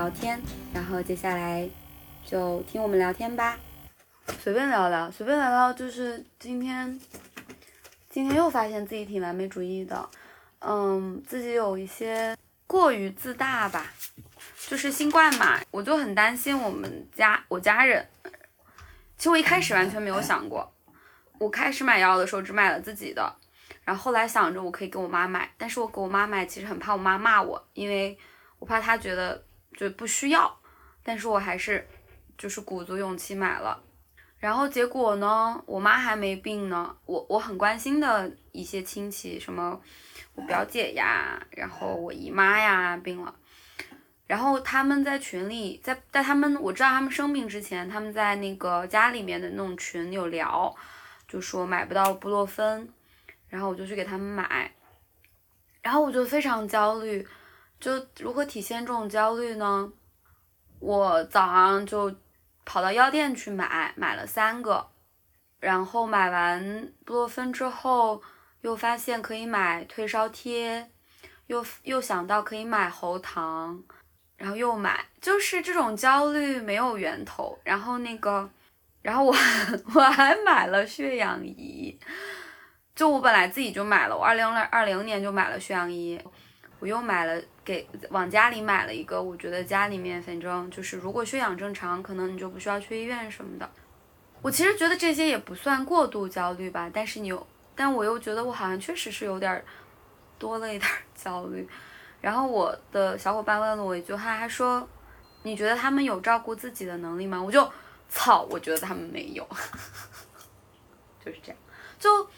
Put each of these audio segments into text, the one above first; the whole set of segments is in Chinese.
聊天，然后接下来就听我们聊天吧，随便聊聊，随便聊聊，就是今天，今天又发现自己挺完美主义的，嗯，自己有一些过于自大吧，就是新冠嘛，我就很担心我们家我家人，其实我一开始完全没有想过，我开始买药的时候只买了自己的。然后后来想着我可以给我妈买，但是我给我妈买其实很怕我妈骂我，因为我怕她觉得就不需要，但是我还是就是鼓足勇气买了。然后结果呢，我妈还没病呢，我我很关心的一些亲戚，什么我表姐呀，然后我姨妈呀病了，然后他们在群里，在在他们我知道他们生病之前，他们在那个家里面的那种群有聊，就说买不到布洛芬。然后我就去给他们买，然后我就非常焦虑，就如何体现这种焦虑呢？我早上就跑到药店去买，买了三个，然后买完布洛芬之后，又发现可以买退烧贴，又又想到可以买喉糖，然后又买，就是这种焦虑没有源头。然后那个，然后我 我还买了血氧仪。就我本来自己就买了，我二零二零年就买了血氧仪，我又买了给往家里买了一个，我觉得家里面反正就是如果血氧正常，可能你就不需要去医院什么的。我其实觉得这些也不算过度焦虑吧，但是你又，但我又觉得我好像确实是有点多了一点 焦虑。然后我的小伙伴问了我一句话，他说：“你觉得他们有照顾自己的能力吗？”我就操，我觉得他们没有，就是这样，就。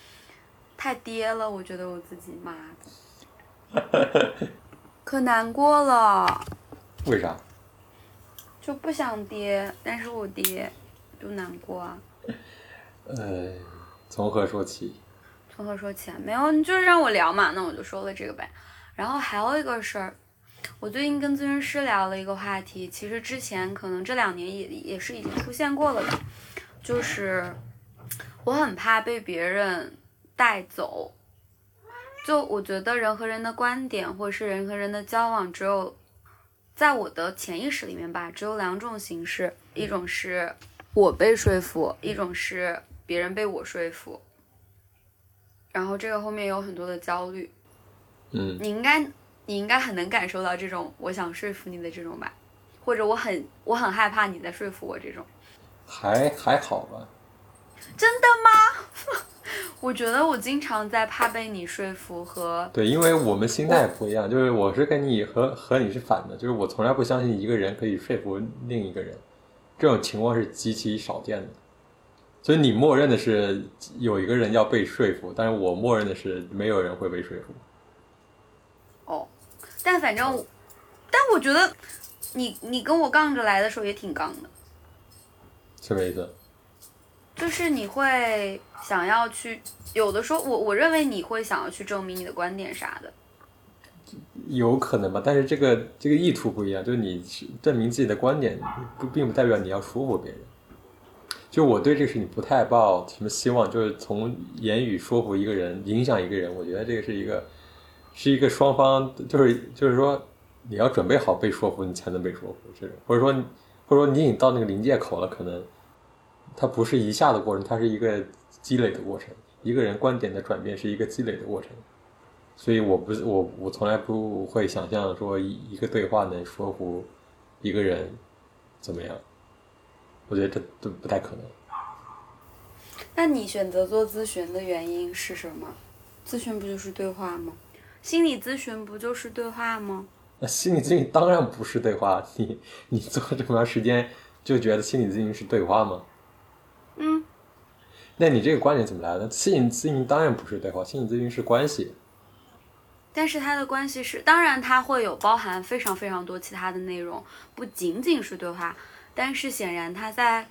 太爹了，我觉得我自己妈的，可难过了。为啥？就不想跌，但是我跌，就难过啊。呃，从何说起？从何说起啊？没有，你就是让我聊嘛，那我就说了这个呗。然后还有一个事儿，我最近跟咨询师聊了一个话题，其实之前可能这两年也也是已经出现过了的，就是我很怕被别人。带走，就我觉得人和人的观点，或者是人和人的交往，只有在我的潜意识里面吧，只有两种形式，一种是我被说服，一种是别人被我说服。然后这个后面有很多的焦虑，嗯，你应该你应该很能感受到这种我想说服你的这种吧，或者我很我很害怕你在说服我这种，还还好吧？真的吗？我觉得我经常在怕被你说服和对，因为我们心态不一样，就是我是跟你和和你是反的，就是我从来不相信一个人可以说服另一个人，这种情况是极其少见的。所以你默认的是有一个人要被说服，但是我默认的是没有人会被说服。哦，但反正，但我觉得你你跟我杠着来的时候也挺杠的，什么意思？就是你会想要去，有的时候我我认为你会想要去证明你的观点啥的，有可能吧，但是这个这个意图不一样，就是你证明自己的观点，不并不代表你要说服别人。就我对这个事情不太抱什么希望，就是从言语说服一个人，影响一个人，我觉得这个是一个是一个双方，就是就是说你要准备好被说服，你才能被说服，这种或者说或者说你已经到那个临界口了，可能。它不是一下的过程，它是一个积累的过程。一个人观点的转变是一个积累的过程，所以我不是我我从来不会想象说一一个对话能说服一个人怎么样。我觉得这都不太可能。那你选择做咨询的原因是什么？咨询不就是对话吗？心理咨询不就是对话吗？那心理咨询当然不是对话。你你做这么长时间就觉得心理咨询是对话吗？嗯，那你这个观点怎么来的？心理咨询当然不是对话，心理咨询是关系。但是它的关系是，当然它会有包含非常非常多其他的内容，不仅仅是对话。但是显然它在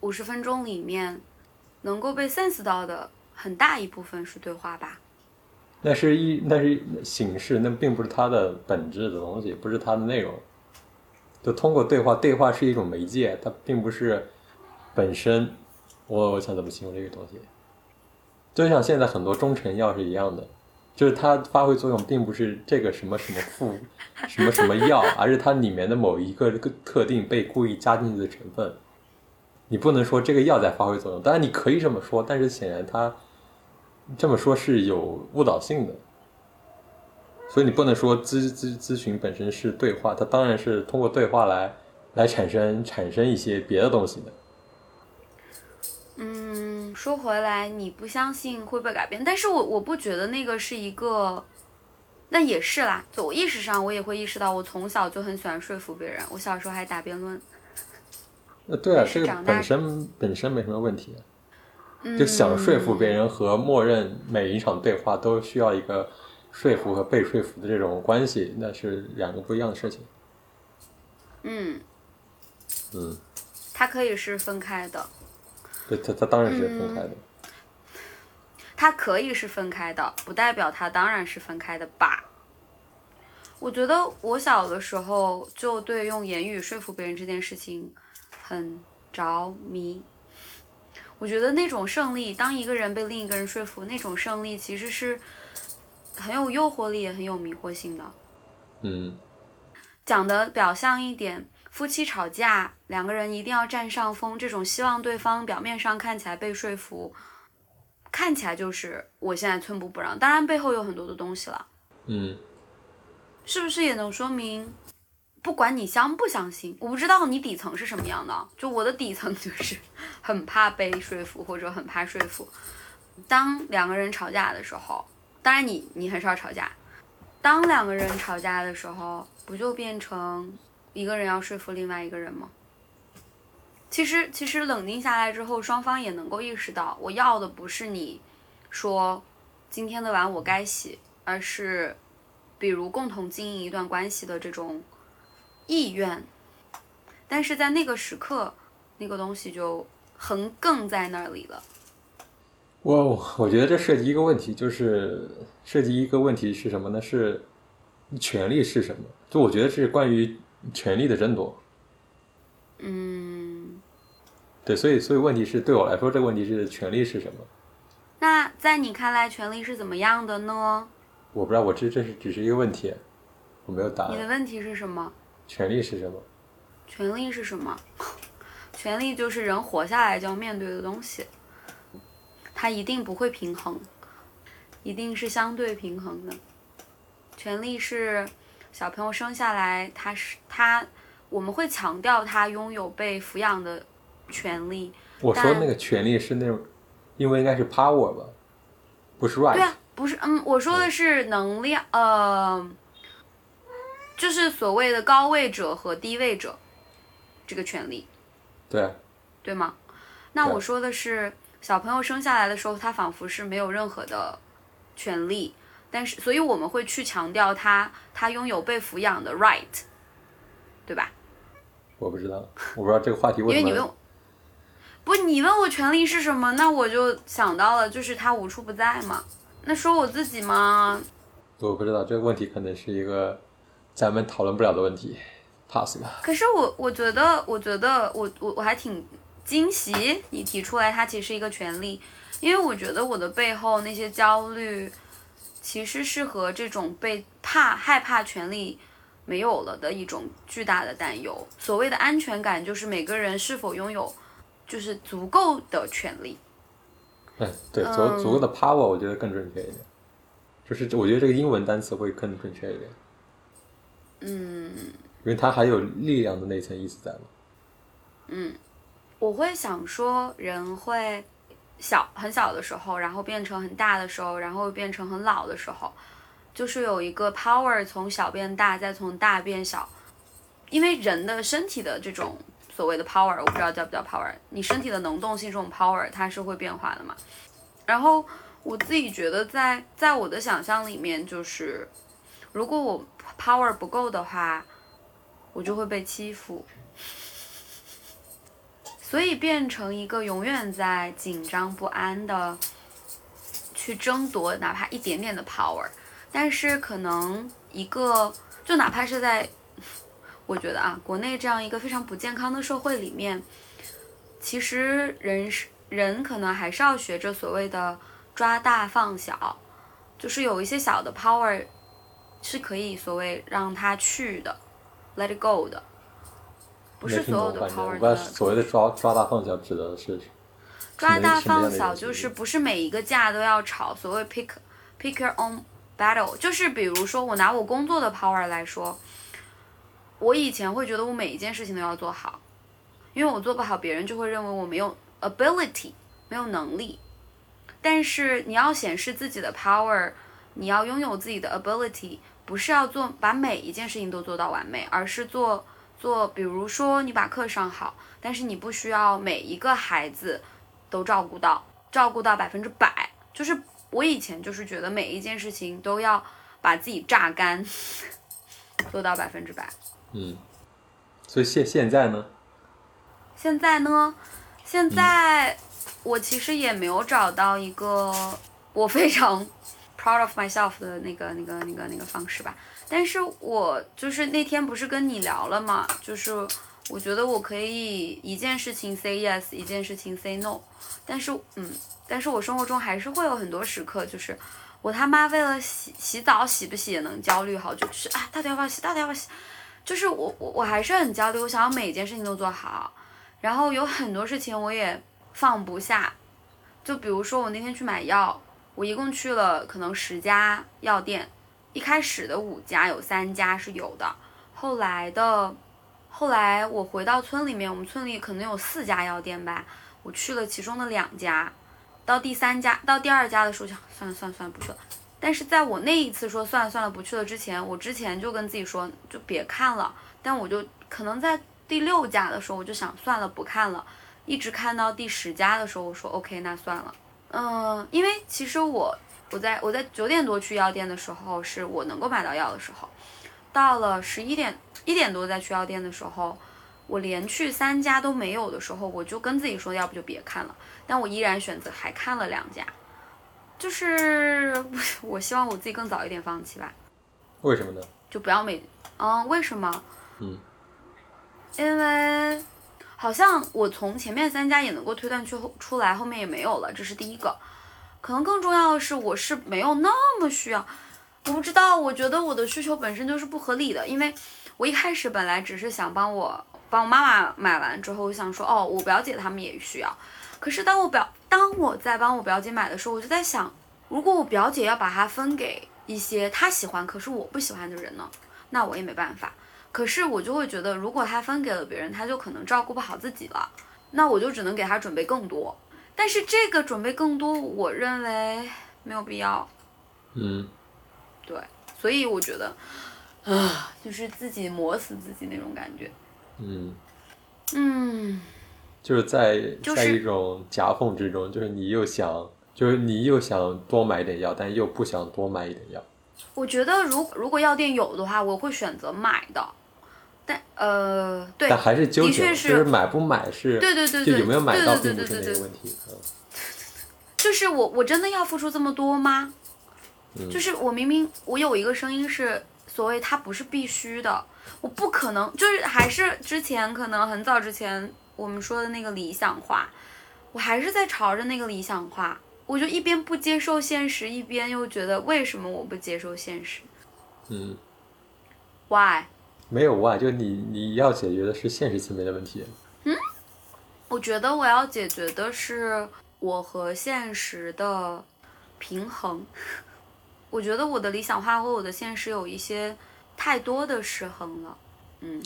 五十分钟里面能够被 sense 到的很大一部分是对话吧？那是一那是形式，那并不是它的本质的东西，不是它的内容。就通过对话，对话是一种媒介，它并不是本身。我我想怎么形容这个东西？就像现在很多中成药是一样的，就是它发挥作用并不是这个什么什么副什么什么药，而是它里面的某一个特定被故意加进去的成分。你不能说这个药在发挥作用，当然你可以这么说，但是显然它这么说是有误导性的。所以你不能说咨咨咨询本身是对话，它当然是通过对话来来产生产生一些别的东西的。嗯，说回来，你不相信会被改变，但是我我不觉得那个是一个，那也是啦。就我意识上，我也会意识到，我从小就很喜欢说服别人。我小时候还打辩论。呃，对啊，这个但是本身本身没什么问题。嗯，就想说服别人和默认每一场对话都需要一个说服和被说服的这种关系，那是两个不一样的事情。嗯，嗯，它可以是分开的，对，它它当然是分开的。它可以是分开的，不代表它当然是分开的吧。我觉得我小的时候就对用言语说服别人这件事情很着迷。我觉得那种胜利，当一个人被另一个人说服，那种胜利其实是很有诱惑力，也很有迷惑性的。嗯，讲的表象一点，夫妻吵架，两个人一定要占上风，这种希望对方表面上看起来被说服，看起来就是我现在寸步不让，当然背后有很多的东西了，嗯，是不是也能说明，不管你相不相信，我不知道你底层是什么样的，就我的底层就是 很怕被说服或者很怕说服。当两个人吵架的时候，当然你你很少吵架，当两个人吵架的时候，不就变成一个人要说服另外一个人吗？其实，其实冷静下来之后，双方也能够意识到，我要的不是你说今天的碗我该洗，而是比如共同经营一段关系的这种意愿。但是在那个时刻，那个东西就横亘在那里了。我我觉得这涉及一个问题，就是涉及一个问题是什么呢？是权利是什么？就我觉得是关于权力的争夺。嗯，对，所以所以问题是对我来说，这个问题是权利是什么？那在你看来，权力是怎么样的呢？我不知道，我这这是只是一个问题，我没有答案。你的问题是什么？权利是什么？权力是什么？权力就是人活下来就要面对的东西，它一定不会平衡，一定是相对平衡的。权利是小朋友生下来，他是他，我们会强调他拥有被抚养的权利。我说那个权利是那种，因为应该是 power 吧，不是 right。对啊，不是，嗯，我说的是能量，呃，就是所谓的高位者和低位者这个权利。对啊，对吗？那我说的是，小朋友生下来的时候，他仿佛是没有任何的权利，但是，所以我们会去强调他，他拥有被抚养的 right，对吧？我不知道，我不知道这个话题为什么。因为你问我，不，你问我权利是什么，那我就想到了，就是他无处不在嘛。那说我自己吗？我不知道这个问题可能是一个咱们讨论不了的问题，pass 吧。可是我我觉得，我觉得我我我还挺惊喜你提出来，它其实是一个权利，因为我觉得我的背后那些焦虑，其实是和这种被怕害怕权利没有了的一种巨大的担忧。所谓的安全感，就是每个人是否拥有就是足够的权利。嗯，对，足嗯足够的 power，我觉得更准确一点。就是我觉得这个英文单词会更准确一点，嗯。因为它还有力量的那层意思在嘛。我会想说，人会小很小的时候，然后变成很大的时候，然后变成很老的时候，就是有一个 power 从小变大，再从大变小。因为人的身体的这种所谓的 power，我不知道叫不叫 power，你身体的能动性这种 power 它是会变化的嘛。然后我自己觉得在在我的想象里面，就是如果我 power 不够的话，我就会被欺负。所以变成一个永远在紧张不安的去争夺哪怕一点点的 power，但是可能一个就哪怕是在，我觉得啊，国内这样一个非常不健康的社会里面，其实人是人可能还是要学着所谓的抓大放小，就是有一些小的 power 是可以所谓让它去的，let it go 的，不是所有的 power 不知道的所谓的抓抓大放小指的是抓大放小，就是不是每一个架都要吵。所谓 pick pick your own battle，就是比如说我拿我工作的 power 来说，我以前会觉得我每一件事情都要做好，因为我做不好，别人就会认为我没有 ability，没有能力。但是你要显示自己的 power，你要拥有自己的 ability，不是要做把每一件事情都做到完美，而是做做，比如说你把课上好，但是你不需要每一个孩子都照顾到，照顾到百分之百。就是我以前就是觉得每一件事情都要把自己榨干，做到百分之百。嗯，所以现现在呢，现在呢，现在我其实也没有找到一个我非常 proud of myself 的那个、那个、那个、那个方式吧。但是我就是那天不是跟你聊了嘛，就是我觉得我可以一件事情 say yes，一件事情 say no。但是，嗯，但是我生活中还是会有很多时刻，就是我他妈为了洗洗澡洗不洗也能焦虑好久，就是啊，到底要不要洗，到底要不要洗，就是我我我还是很焦虑，我想要每件事情都做好。然后有很多事情我也放不下，就比如说我那天去买药，我一共去了可能十家药店，一开始的五家有三家是有的，后来的，后来我回到村里面，我们村里可能有四家药店吧，我去了其中的两家，到第三家到第二家的时候想算了算了算了不去了，但是在我那一次说算了算了不去了之前，我之前就跟自己说就别看了，但我就可能在。第六家的时候，我就想算了，不看了，一直看到第十家的时候，我说 OK，那算了。嗯，因为其实我我在我在九点多去药店的时候，是我能够买到药的时候，到了十一点一点多再去药店的时候，我连去三家都没有的时候，我就跟自己说，要不就别看了。但我依然选择还看了两家，就是 我希望我自己更早一点放弃吧。为什么呢？就不要每嗯，为什么？嗯。因为好像我从前面三家也能够推断出出来，后面也没有了，这是第一个。可能更重要的是，我是没有那么需要。我不知道，我觉得我的需求本身就是不合理的，因为我一开始本来只是想帮我帮我妈妈买完之后，我想说哦，我表姐他们也需要。可是当我表当我在帮我表姐买的时候，我就在想，如果我表姐要把它分给一些她喜欢可是我不喜欢的人呢，那我也没办法。可是我就会觉得，如果他分给了别人，他就可能照顾不好自己了，那我就只能给他准备更多。但是这个准备更多，我认为没有必要。嗯，对，所以我觉得，啊，就是自己磨死自己那种感觉。嗯，嗯，就是在就是在一种夹缝之中，就是你又想，就是你又想多买一点药，但又不想多买一点药。我觉得如如果药店有的话，我会选择买的。但呃，对，但还是纠结，的确就是买不买是，对对对对，就有没有买到对并不是对对对对对那个问题。嗯 就是我我真的要付出这么多吗？嗯就是我明明我有一个声音是所谓它不是必须的，我不可能就是还是之前可能很早之前我们说的那个理想化，我还是在朝着那个理想化，我就一边不接受现实，一边又觉得为什么我不接受现实嗯，？Why？没有啊，就你你要解决的是现实层面的问题。嗯我觉得我要解决的是我和现实的平衡。我觉得我的理想化和我的现实有一些太多的失衡了。嗯，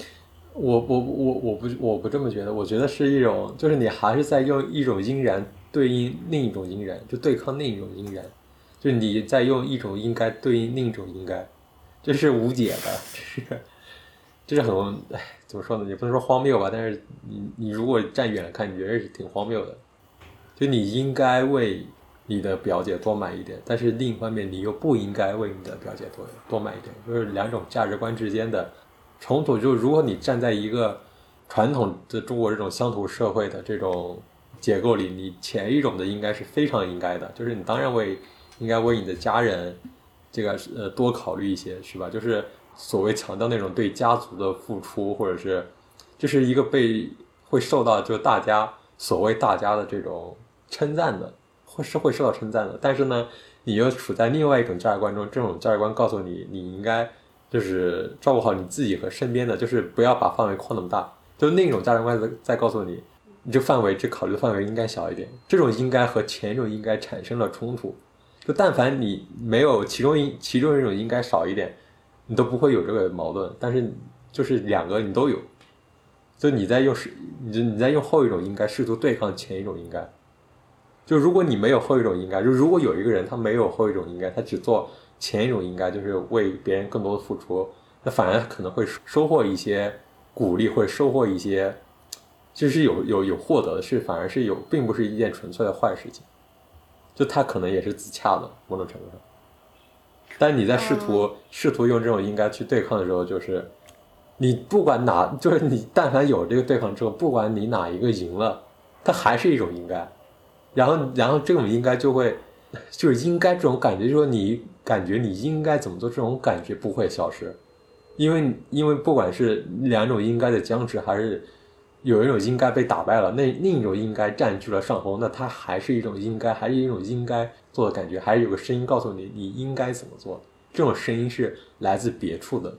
我我我我不我不这么觉得，我觉得是一种，就是你还是在用一种应然对应另一种应然，就对抗另一种应然，就是你在用一种应该对应另一种应该，这是无解的，这是这是很哎怎么说呢？也不能说荒谬吧，但是你你如果站远了看，你觉得是挺荒谬的。就你应该为你的表姐多买一点，但是另一方面你又不应该为你的表姐多多买一点，就是两种价值观之间的冲突。就如果你站在一个传统的中国这种乡土社会的这种结构里，你前一种的应该是非常应该的，就是你当然为应该为你的家人这个呃多考虑一些，是吧？就是所谓强调那种对家族的付出，或者是这是一个被会受到就大家所谓大家的这种称赞的，会是会受到称赞的。但是呢，你又处在另外一种价值观中，这种价值观告诉你，你应该就是照顾好你自己和身边的，就是不要把范围扩那么大。就那种价值观在在告诉你，你这范围这考虑的范围应该小一点。这种应该和前一种应该产生了冲突。就但凡你没有其中一其中一种应该少一点，你都不会有这个矛盾。但是就是两个你都有，就你在用是，你你在用后一种应该试图对抗前一种应该。就如果你没有后一种应该，就如果有一个人他没有后一种应该，他只做前一种应该，就是为别人更多的付出，那反而可能会收获一些鼓励，或者收获一些，就是有有有获得的是，反而是有，并不是一件纯粹的坏事情。就他可能也是自洽的某种程度上，但你在试图试图用这种应该去对抗的时候，就是你不管哪，就是你但凡有这个对抗之后，不管你哪一个赢了，它还是一种应该，然后然后这种应该就会就是应该这种感觉，就是说你感觉你应该怎么做，这种感觉不会消失，因为因为不管是两种应该的僵持，还是。有一种应该被打败了，那另一种应该占据了上风，那它还是一种应该，还是一种应该做的感觉，还是有个声音告诉你你应该怎么做。这种声音是来自别处的。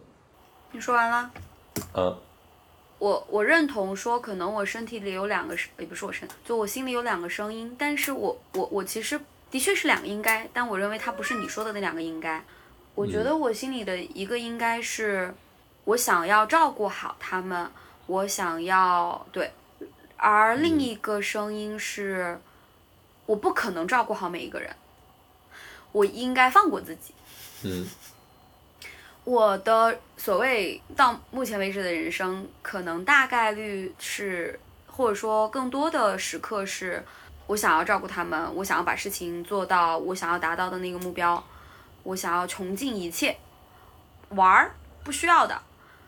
你说完了？嗯。我我认同说，可能我身体里有两个声，也不是我身，就我心里有两个声音，但是我我我其实的确是两个应该，但我认为它不是你说的那两个应该。我觉得我心里的一个应该是，我想要照顾好他们。我想要对，而另一个声音是，我不可能照顾好每一个人，我应该放过自己。嗯，我的所谓到目前为止的人生，可能大概率是，或者说更多的时刻是，我想要照顾他们，我想要把事情做到我想要达到的那个目标，我想要穷尽一切，玩儿不需要的，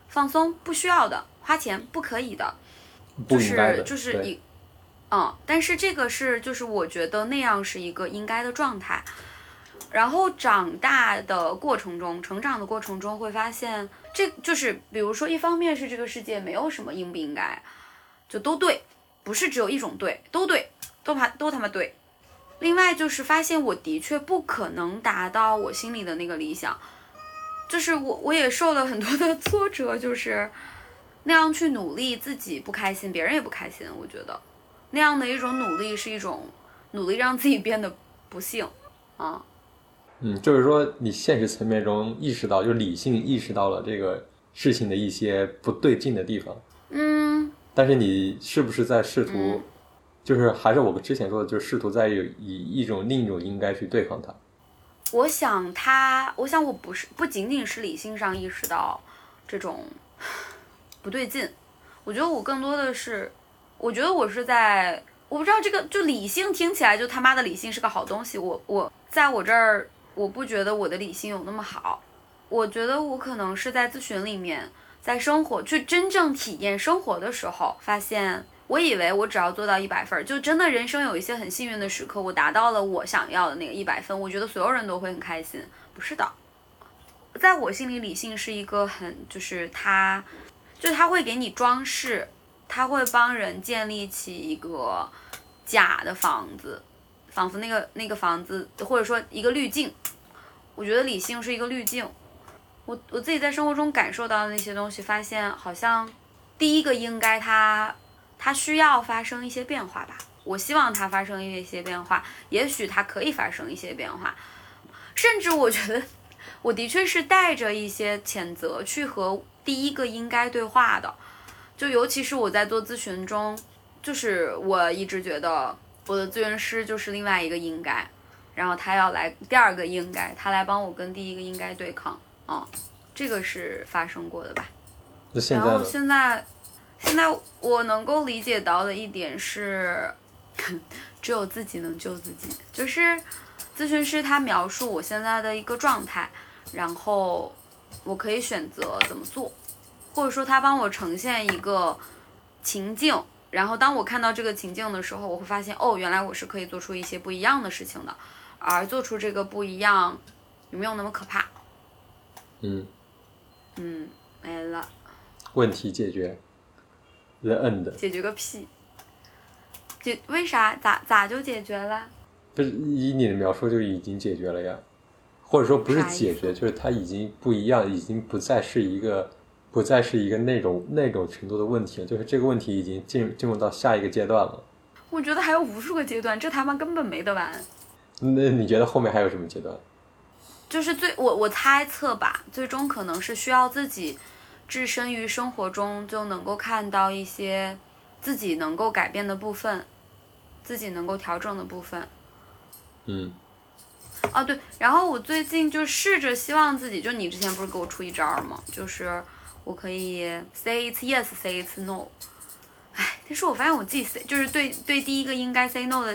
放松不需要的。花钱不可以的，就是就是你，嗯，但是这个是就是我觉得那样是一个应该的状态。然后长大的过程中，成长的过程中会发现，这就是比如说，一方面是这个世界没有什么应不应该，就都对，不是只有一种对，都对，都怕都他妈对。另外就是发现我的确不可能达到我心里的那个理想，就是我我也受了很多的挫折，就是。那样去努力，自己不开心，别人也不开心。我觉得，那样的一种努力是一种努力，让自己变得不幸啊。嗯，就是说，你现实层面中意识到，就理性意识到了这个事情的一些不对劲的地方。嗯。但是你是不是在试图，就是还是我们之前说的，就是试图在有以一种另一种应该去对抗它？我想他，我想我不是不仅仅是理性上意识到这种。不对劲，我觉得我更多的是，我觉得我是在，我不知道这个就理性听起来就他妈的理性是个好东西，我我在我这儿我不觉得我的理性有那么好，我觉得我可能是在咨询里面，在生活去真正体验生活的时候，发现我以为我只要做到一百分，就真的人生有一些很幸运的时刻，我达到了我想要的那个一百分，我觉得所有人都会很开心，不是的，在我心里理性是一个很就是他。就他会给你装饰，他会帮人建立起一个假的房子，仿佛那个那个房子，或者说一个滤镜。我觉得理性是一个滤镜。我我自己在生活中感受到的那些东西，发现好像第一个应该它它需要发生一些变化吧。我希望它发生一些变化，也许它可以发生一些变化，甚至我觉得我的确是带着一些谴责去和。第一个应该对话的，就尤其是我在做咨询中，就是我一直觉得我的咨询师就是另外一个应该，然后他要来第二个应该，他来帮我跟第一个应该对抗啊，这个是发生过的吧？然后现在，现在我能够理解到的一点是，只有自己能救自己，就是咨询师他描述我现在的一个状态，然后我可以选择怎么做。或者说他帮我呈现一个情境，然后当我看到这个情境的时候，我会发现哦，原来我是可以做出一些不一样的事情的，而做出这个不一样，有没有那么可怕？嗯嗯，没了。问题解决，the end。解决个屁！解为啥？咋咋就解决了？不是以你的描述就已经解决了呀，或者说不是解决，就是它已经不一样，已经不再是一个，不再是一个那种那种程度的问题了，就是这个问题已经进进入到下一个阶段了。我觉得还有无数个阶段，这他妈根本没得完。那你觉得后面还有什么阶段？就是最我我猜测吧，最终可能是需要自己置身于生活中，就能够看到一些自己能够改变的部分，自己能够调整的部分。嗯哦，对，然后我最近就试着希望自己，就你之前不是给我出一招儿吗？就是我可以 say it's yes，say it's no。哎，但是我发现我自己 say 就是对对第一个应该 say no 的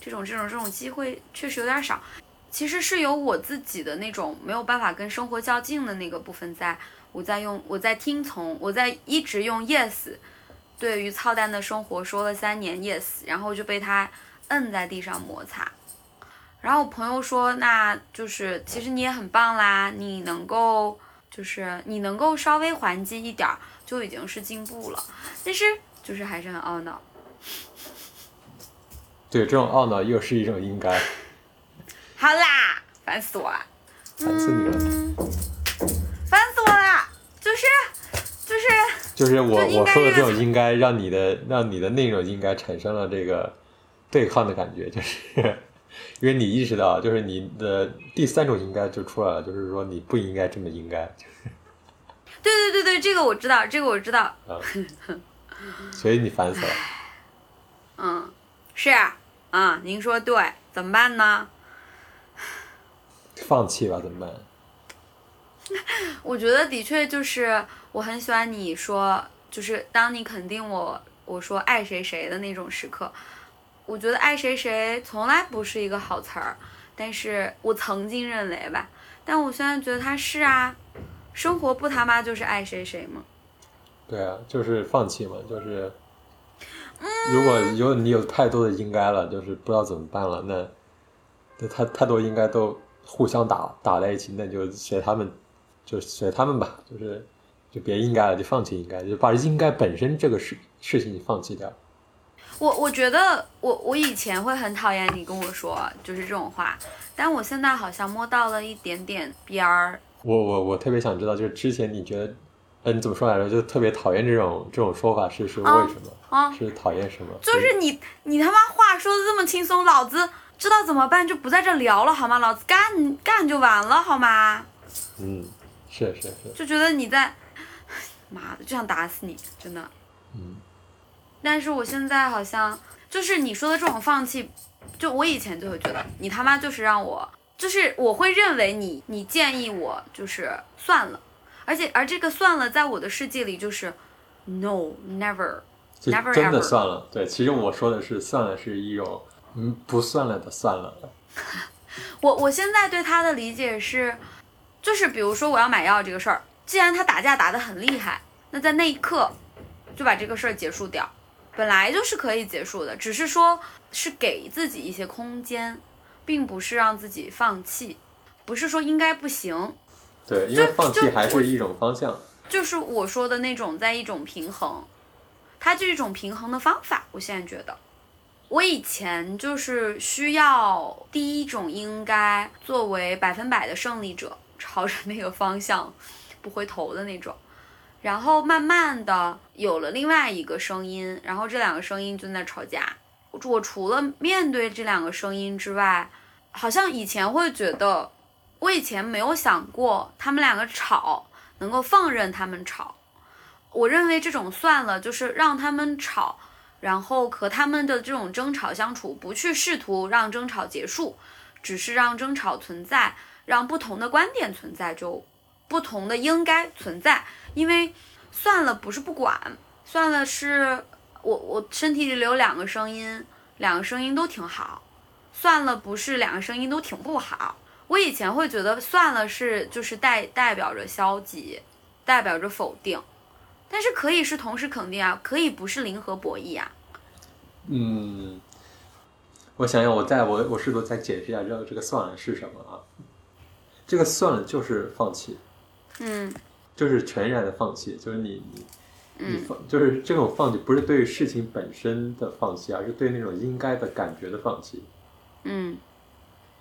这种这种这种机会确实有点少。其实是有我自己的那种没有办法跟生活较劲的那个部分在，我在用我在听从，我在一直用 yes，对于操蛋的生活说了三年 yes，然后就被他摁在地上摩擦。然后我朋友说，那就是其实你也很棒啦，你能够就是你能够稍微还击一点儿，就已经是进步了。但是就是还是很懊恼。对，这种懊恼又是一种应该，好啦，烦死我了，烦死你了。嗯，烦死我了，就是就是就是我就我说的这种应该，让你的让你的那种应该产生了这个对抗的感觉，就是因为你意识到，就是你的第三种应该就出来了，就是说你不应该这么应该，对对对对，这个我知道，这个我知道，啊，所以你烦死了。嗯，是啊，啊，您说对，怎么办呢？放弃吧，怎么办？我觉得的确就是我很喜欢你说，就是当你肯定我，我说爱谁谁的那种时刻，我觉得爱谁谁从来不是一个好词儿，但是我曾经认为吧，但我现在觉得他是啊，生活不他妈就是爱谁谁吗？对啊，就是放弃嘛，就是如果有你有太多的应该了，就是不知道怎么办了，那那太太多应该都互相打打在一起，那就随他们，就随他们吧，就是就别应该了，就放弃应该，就把应该本身这个事事情放弃掉。我我觉得我我以前会很讨厌你跟我说就是这种话，但我现在好像摸到了一点点边儿。我我我特别想知道，就是之前你觉得，呃，你怎么说来着？就特别讨厌这种这种说法，是是为啊什么？啊是讨厌什么？就是你，你他妈话说的这么轻松，老子知道怎么办就不在这聊了好吗？老子干干就完了好吗？嗯，是是是，就觉得你在，妈的就想打死你，真的。嗯。但是我现在好像就是你说的这种放弃，就我以前就会觉得你他妈就是让我，就是我会认为你你建议我就是算了，而且而这个算了在我的世界里就是 no never 就 Never 真的算了。对，其实我说的是算了，是一种嗯不算了的算了。我我现在对他的理解是，就是比如说我要买药这个事儿，既然他打架打得很厉害，那在那一刻就把这个事儿结束掉，本来就是可以结束的，只是说是给自己一些空间，并不是让自己放弃，不是说应该不行，对，因为放弃还是一种方向。就是我说的那种在一种平衡，它就是一种平衡的方法。我现在觉得，我以前就是需要第一种应该作为百分百的胜利者，朝着那个方向不回头的那种。然后慢慢的有了另外一个声音，然后这两个声音就在吵架。我我除了面对这两个声音之外，好像以前会觉得，我以前没有想过他们两个吵。能够放任他们吵。我认为这种算了，就是让他们吵，然后和他们的这种争吵相处，不去试图让争吵结束，只是让争吵存在，让不同的观点存在，就不同的应该存在。因为算了不是不管，算了是我我身体里有两个声音，两个声音都挺好，算了不是两个声音都挺不好。我以前会觉得算了是就是代代表着消极，代表着否定，但是可以是同时肯定啊，可以不是零和博弈啊。嗯，我想想，我再我我试图再解释一下这个这个算了是什么啊？这个算了就是放弃，嗯就是全然的放弃，就是你你你嗯放，就是这种放弃不是对于事情本身的放弃，而是对那种应该的感觉的放弃。嗯，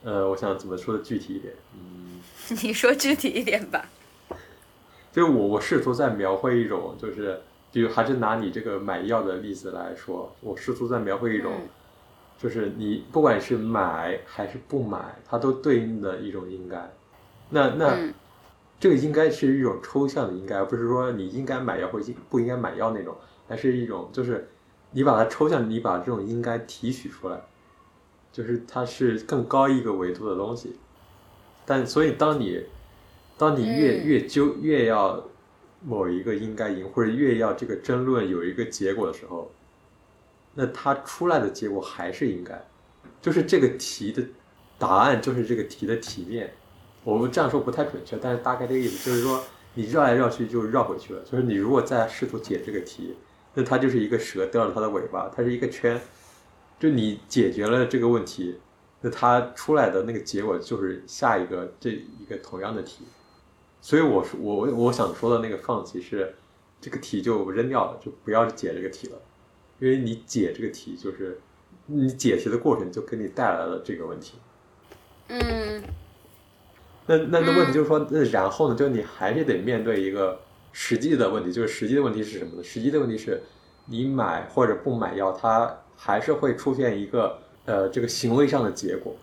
呃，我想怎么说的具体一点，嗯，你说具体一点吧。就是我我试图在描绘一种，就是比如还是拿你这个买药的例子来说，我试图在描绘一种，嗯就是你不管是买还是不买，它都对应的一种应该。那那、嗯这个应该是一种抽象的应该，而不是说你应该买药或者不应该买药那种，而是一种就是你把它抽象，你把这种应该提取出来，就是它是更高一个维度的东西。但所以当你当你越嗯越纠越要某一个应该赢，或者越要这个争论有一个结果的时候，那它出来的结果还是应该，就是这个题的答案就是这个题的题面。我们这样说不太准确，但是大概这个意思就是说，你绕来绕去就绕回去了。就是你如果再试图解这个题，那它就是一个蛇叼着它的尾巴，它是一个圈。就你解决了这个问题，那它出来的那个结果就是下一个这一个同样的题。所以我说我我想说的那个放弃是，这个题就扔掉了，就不要解这个题了，因为你解这个题就是你解题的过程就给你带来了这个问题。嗯那那那问题就是说，那然后呢，就你还是得面对一个实际的问题，就是实际的问题是什么呢？实际的问题是，你买或者不买药，它还是会出现一个呃这个行为上的结果，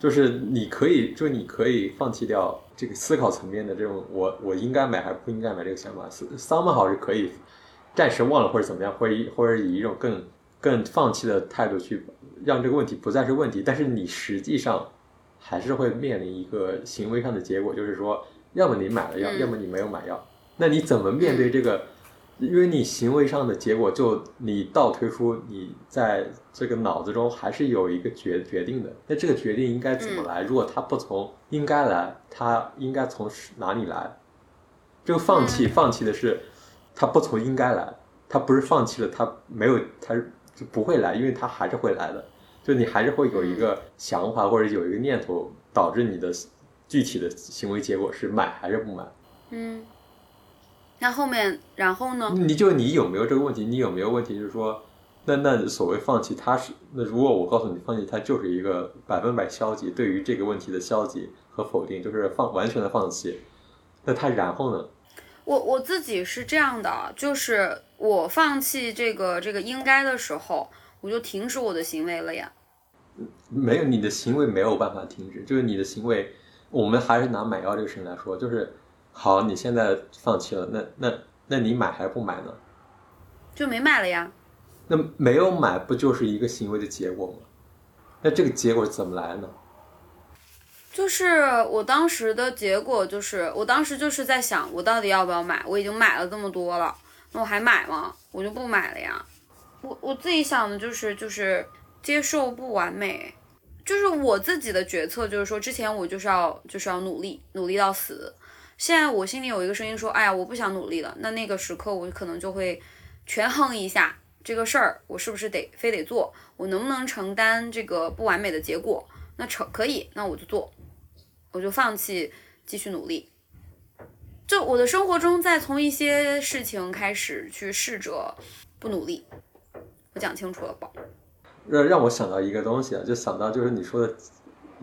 就是你可以，就你可以放弃掉这个思考层面的这种我我应该买还是不应该买这个想法，桑曼好是可以暂时忘了或者怎么样，或者或者以一种更更放弃的态度去让这个问题不再是问题，但是你实际上。还是会面临一个行为上的结果，就是说，要么你买了药，嗯要么你没有买药。那你怎么面对这个？因为你行为上的结果，就你倒推出你在这个脑子中还是有一个决决定的。那这个决定应该怎么来？如果他不从应该来，他应该从哪里来？这个放弃，放弃的是他不从应该来，他不是放弃了，他没有，他就不会来，因为他还是会来的。就你还是会有一个想法或者有一个念头，导致你的具体的行为结果是买还是不买。嗯，那后面然后呢？你就你有没有这个问题？你有没有问题？就是说，那那所谓放弃，它是那如果我告诉你放弃，它就是一个百分百消极，对于这个问题的消极和否定，就是放完全的放弃。那它然后呢？我我自己是这样的，就是我放弃这个这个应该的时候，我就停止我的行为了呀。没有你的行为没有办法停止，就是你的行为，我们还是拿买药这个事情来说，就是好，你现在放弃了，那那那你买还是不买呢？就没买了呀。那没有买不就是一个行为的结果吗？那这个结果怎么来呢？就是我当时的结果就是，我当时就是在想，我到底要不要买？我已经买了这么多了，那我还买吗？我就不买了呀。我我自己想的就是就是接受不完美，就是我自己的决策，就是说之前我就是要就是要努力，努力到死。现在我心里有一个声音说，哎呀，我不想努力了。那那个时刻我可能就会权衡一下这个事儿，我是不是得非得做，我能不能承担这个不完美的结果？那成可以，那我就做。我就放弃继续努力。就我的生活中，再从一些事情开始去试着不努力。我讲清楚了吧？让让我想到一个东西啊，就想到就是你说的，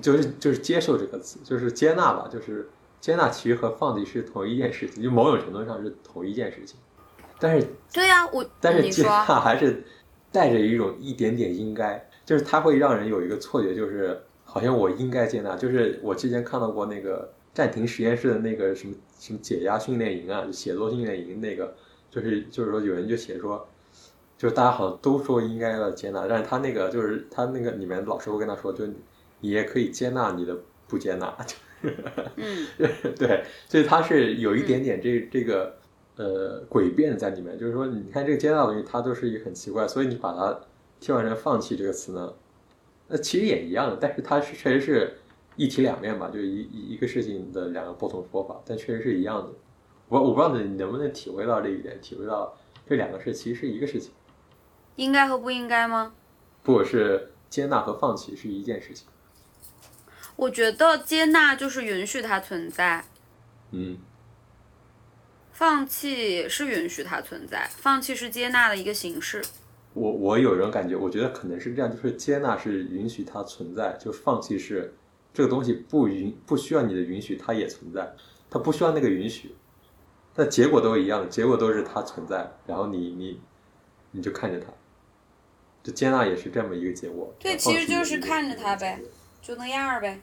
就是就是接受这个词，就是接纳吧，就是接纳其实和放弃是同一件事情，就某种程度上是同一件事情。但是对呀、我但是接，纳还是带着一种一点点应该，就是它会让人有一个错觉，就是好像我应该接纳。就是我之前看到过那个暂停实验室的那个什么什么解压训练营啊，写作训练营那个，就是就是说有人就写说，就是大家好像都说应该要接纳，但是他那个就是他那个里面老师会跟他说，就你也可以接纳你的不接纳，嗯。对，所以他是有一点点这这个呃诡辩在里面，就是说，你看这个接纳的东西，它都是一个很奇怪，所以你把它替换成放弃这个词呢，那其实也一样的，但是它是确实是一体两面吧，就一一一个事情的两个不同说法，但确实是一样的。我我不知道你能不能体会到这一点，体会到这两个是其实是一个事情，应该和不应该吗？不是接纳和放弃是一件事情。我觉得接纳就是允许它存在，嗯，放弃是允许它存在，放弃是接纳的一个形式。我我有一种感觉，我觉得可能是这样，就是接纳是允许它存在，就放弃是这个东西不允不需要你的允许，它也存在，它不需要那个允许，但结果都一样，结果都是它存在，然后你你你就看着它，就接纳也是这么一个结果。对，其实就是看着他呗，就那样儿呗。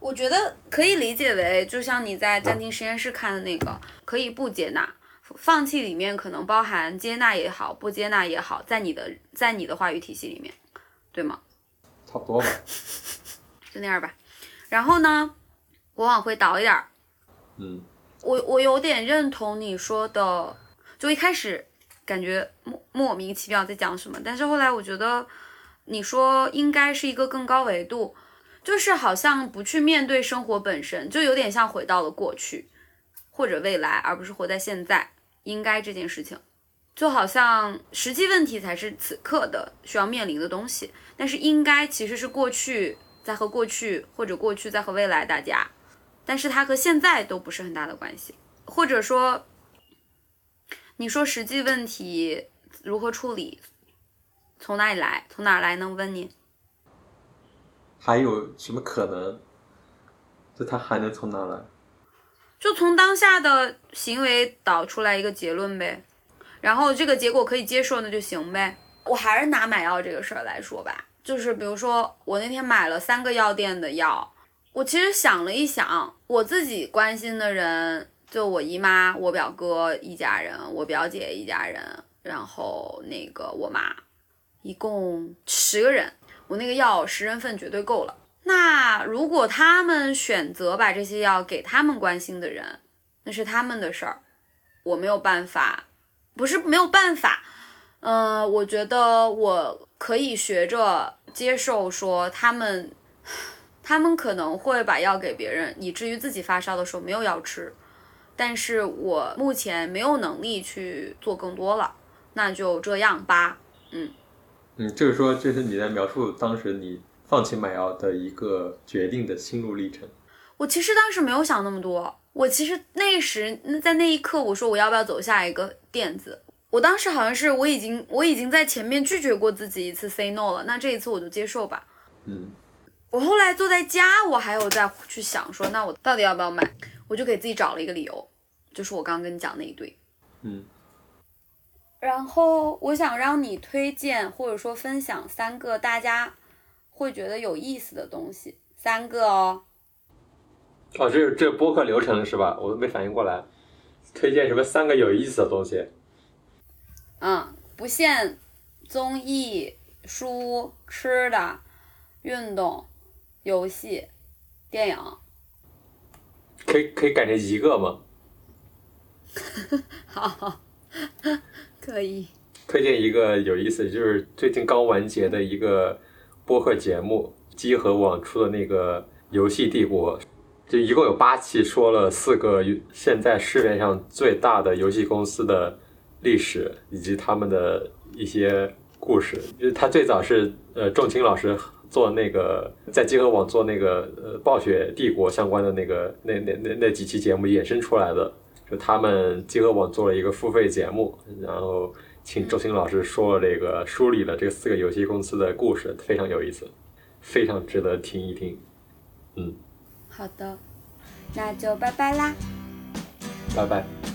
我觉得可以理解为，就像你在暂停实验室看的那个，可以不接纳，放弃里面可能包含接纳也好，不接纳也好，在你的在你的话语体系里面，对吗？差不多吧。就那样吧。然后呢，我往回倒一点儿，嗯我我有点认同你说的，就一开始感觉莫莫名其妙在讲什么，但是后来我觉得你说应该是一个更高维度，就是好像不去面对生活本身，就有点像回到了过去或者未来，而不是活在现在。应该这件事情，就好像实际问题才是此刻的需要面临的东西，但是应该其实是过去在和过去，或者过去在和未来大家。但是它和现在都不是很大的关系，或者说，你说实际问题如何处理，从哪里来，从哪儿来？能问你？还有什么可能？就他还能从哪来？就从当下的行为导出来一个结论呗，然后这个结果可以接受，那就行呗。我还是拿买药这个事儿来说吧，就是比如说我那天买了三个药店的药，我其实想了一想，我自己关心的人，就我姨妈、我表哥一家人，我表姐一家人，然后那个我妈，一共十个人，我那个药十人份绝对够了。那如果他们选择把这些药给他们关心的人，那是他们的事儿，我没有办法，不是没有办法，嗯、我觉得我可以学着接受，说他们，他们可能会把药给别人，以至于自己发烧的时候没有药吃，但是我目前没有能力去做更多了，那就这样吧。嗯，嗯就是说，这是你在描述当时你放弃买药的一个决定的心路历程。我其实当时没有想那么多，我其实那时那在那一刻，我说我要不要走下一个垫子。我当时好像是我已经我已经在前面拒绝过自己一次 say no 了，那这一次我就接受吧。嗯我后来坐在家，我还有再去想说，那我到底要不要买？我就给自己找了一个理由，就是我刚刚跟你讲那一堆。嗯，然后我想让你推荐或者说分享三个大家会觉得有意思的东西，三个哦。哦，这这播客流程是吧？我都没反应过来。推荐什么三个有意思的东西？嗯，不限综艺、书、吃的、运动、游戏、电影。可以可以改成一个吗？好，好可以。推荐一个有意思，就是最近刚完结的一个播客节目，集合网出的那个《游戏帝国》，就一共有八期，说了四个现在市面上最大的游戏公司的历史以及他们的一些故事。就是他最早是呃仲卿老师做那个在集合网做那个呃暴雪帝国相关的那个那那那那几期节目衍生出来的。就他们集合网做了一个付费节目，然后请周星老师说了这个梳理了这四个游戏公司的故事，非常有意思，非常值得听一听。嗯，好的，那就拜拜啦。拜拜。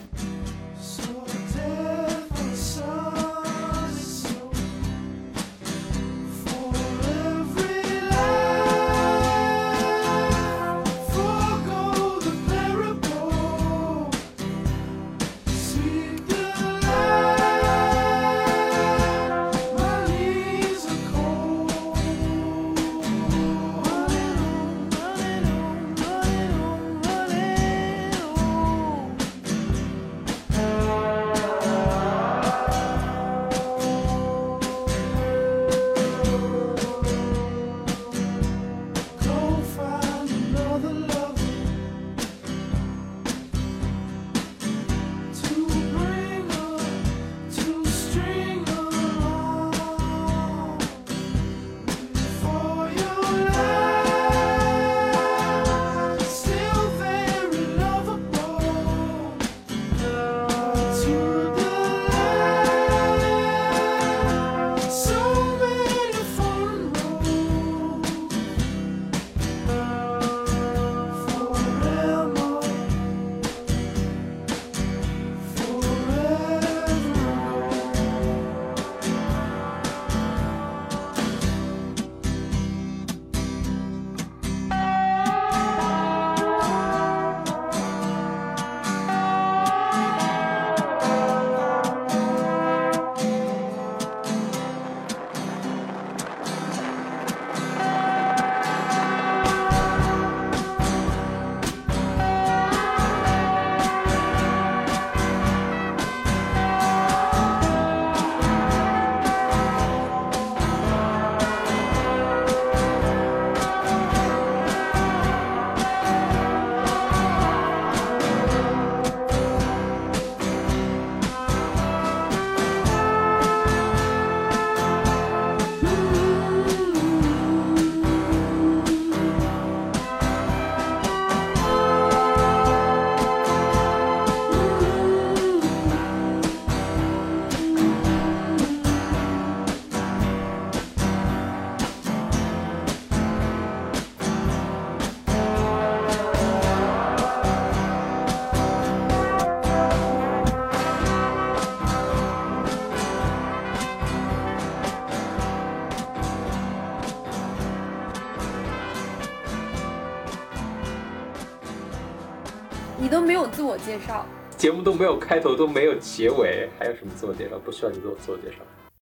介绍。节目都没有开头，都没有结尾，还有什么自我介绍？不需要你做自我介绍。